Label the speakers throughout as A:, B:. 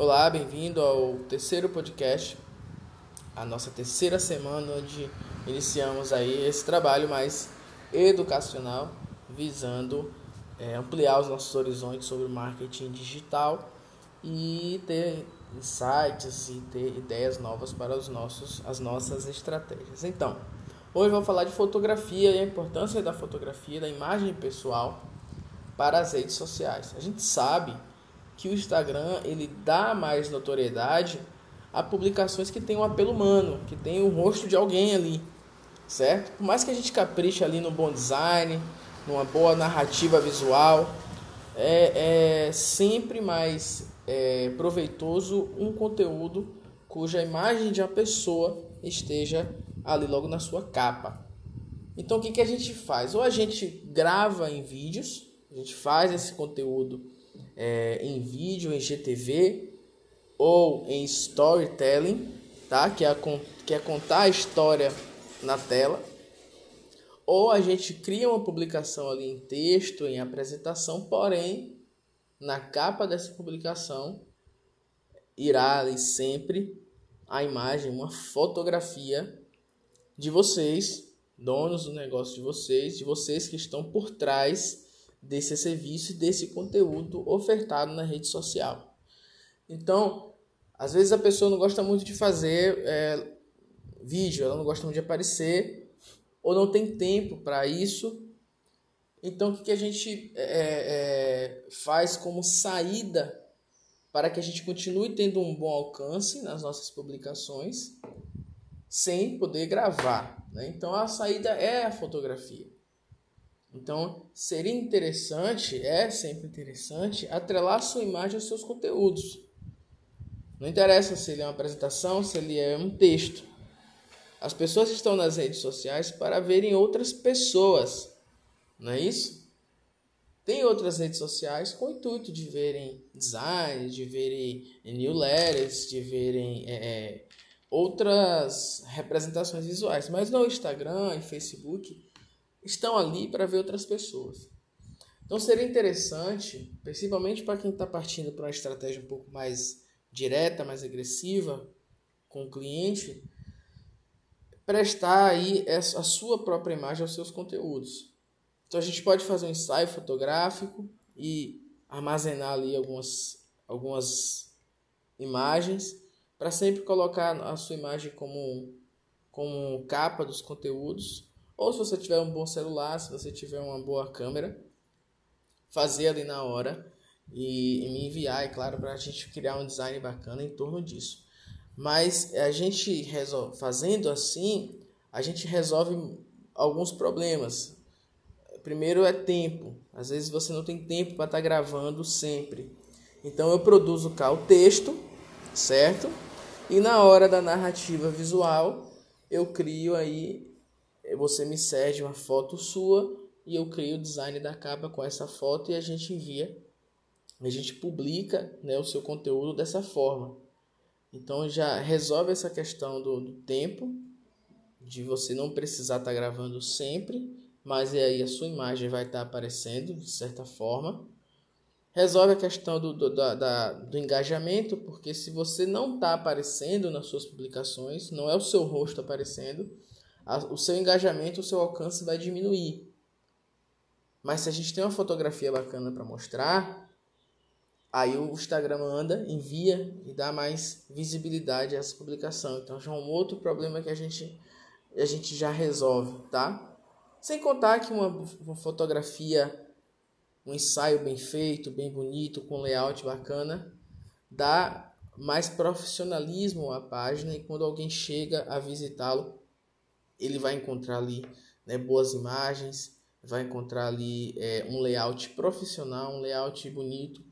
A: Olá, bem-vindo ao terceiro podcast, a nossa terceira semana onde iniciamos aí esse trabalho mais educacional, visando é, ampliar os nossos horizontes sobre marketing digital e ter insights e ter ideias novas para os nossos, as nossas estratégias. Então, hoje vamos falar de fotografia e a importância da fotografia, da imagem pessoal para as redes sociais. A gente sabe que o Instagram ele dá mais notoriedade a publicações que têm um apelo humano, que tem o rosto de alguém ali, certo? Por mais que a gente capriche ali no bom design, numa boa narrativa visual, é, é sempre mais é, proveitoso um conteúdo cuja imagem de uma pessoa esteja ali logo na sua capa. Então o que, que a gente faz? Ou a gente grava em vídeos, a gente faz esse conteúdo é, em vídeo, em GTV ou em storytelling, tá? Que é, que é contar a história na tela. Ou a gente cria uma publicação ali em texto, em apresentação, porém, na capa dessa publicação irá ali sempre a imagem, uma fotografia de vocês, donos do negócio de vocês, de vocês que estão por trás desse serviço e desse conteúdo ofertado na rede social. Então, às vezes a pessoa não gosta muito de fazer é, vídeo, ela não gosta muito de aparecer, ou não tem tempo para isso. Então, o que, que a gente é, é, faz como saída para que a gente continue tendo um bom alcance nas nossas publicações sem poder gravar? Né? Então, a saída é a fotografia. Então, seria interessante, é sempre interessante, atrelar sua imagem aos seus conteúdos. Não interessa se ele é uma apresentação, se ele é um texto. As pessoas estão nas redes sociais para verem outras pessoas, não é isso? Tem outras redes sociais com o intuito de verem design, de verem newsletters, de verem é, é, outras representações visuais. Mas no Instagram e Facebook estão ali para ver outras pessoas. Então seria interessante, principalmente para quem está partindo para uma estratégia um pouco mais direta, mais agressiva com o cliente, prestar aí a sua própria imagem aos seus conteúdos. Então a gente pode fazer um ensaio fotográfico e armazenar ali algumas, algumas imagens para sempre colocar a sua imagem como, como capa dos conteúdos ou se você tiver um bom celular, se você tiver uma boa câmera, fazer ali na hora e, e me enviar, é claro, para a gente criar um design bacana em torno disso. Mas a gente resolve, fazendo assim, a gente resolve alguns problemas. Primeiro é tempo. Às vezes você não tem tempo para estar tá gravando sempre. Então eu produzo cá o texto, certo? E na hora da narrativa visual, eu crio aí você me cede uma foto sua e eu crio o design da capa com essa foto e a gente envia, a gente publica né, o seu conteúdo dessa forma. Então já resolve essa questão do, do tempo, de você não precisar estar tá gravando sempre, mas aí a sua imagem vai estar tá aparecendo de certa forma. Resolve a questão do, do, da, da, do engajamento, porque se você não está aparecendo nas suas publicações, não é o seu rosto aparecendo, o seu engajamento, o seu alcance vai diminuir. Mas se a gente tem uma fotografia bacana para mostrar, aí o Instagram anda, envia e dá mais visibilidade a essa publicação. Então já é um outro problema que a gente, a gente já resolve, tá? Sem contar que uma, uma fotografia, um ensaio bem feito, bem bonito, com layout bacana, dá mais profissionalismo à página e quando alguém chega a visitá-lo, ele vai encontrar ali né, boas imagens, vai encontrar ali é, um layout profissional, um layout bonito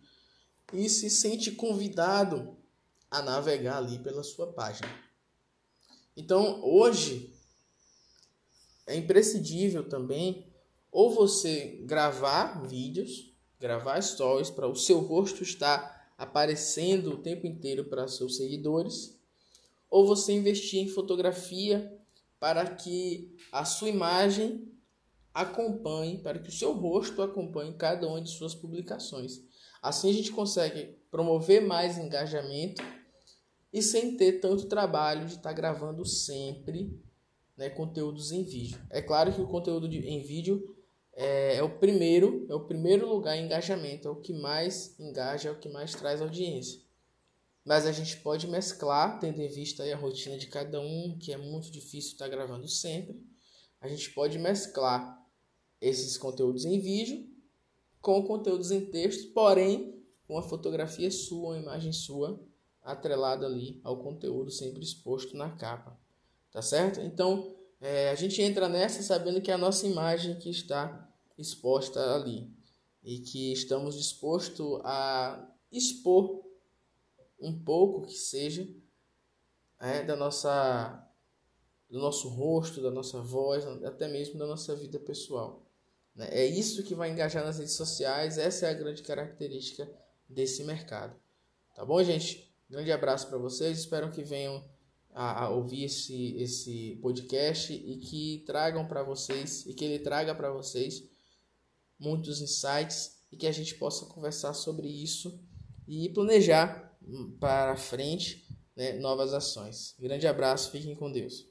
A: e se sente convidado a navegar ali pela sua página. Então, hoje é imprescindível também ou você gravar vídeos, gravar stories para o seu rosto estar aparecendo o tempo inteiro para seus seguidores, ou você investir em fotografia para que a sua imagem acompanhe, para que o seu rosto acompanhe cada uma de suas publicações. Assim a gente consegue promover mais engajamento e sem ter tanto trabalho de estar tá gravando sempre né, conteúdos em vídeo. É claro que o conteúdo de, em vídeo é, é, o primeiro, é o primeiro lugar em engajamento, é o que mais engaja, é o que mais traz audiência. Mas a gente pode mesclar, tendo em vista a rotina de cada um, que é muito difícil estar tá gravando sempre. A gente pode mesclar esses conteúdos em vídeo com conteúdos em texto, porém uma fotografia sua, uma imagem sua atrelada ali ao conteúdo sempre exposto na capa. Tá certo? Então, é, a gente entra nessa sabendo que é a nossa imagem que está exposta ali e que estamos dispostos a expor um pouco que seja é, da nossa do nosso rosto, da nossa voz, até mesmo da nossa vida pessoal. Né? É isso que vai engajar nas redes sociais, essa é a grande característica desse mercado. Tá bom, gente? Grande abraço para vocês, espero que venham a, a, ouvir esse, esse podcast e que tragam para vocês, e que ele traga para vocês muitos insights e que a gente possa conversar sobre isso e planejar para frente né, novas ações. Grande abraço, fiquem com Deus.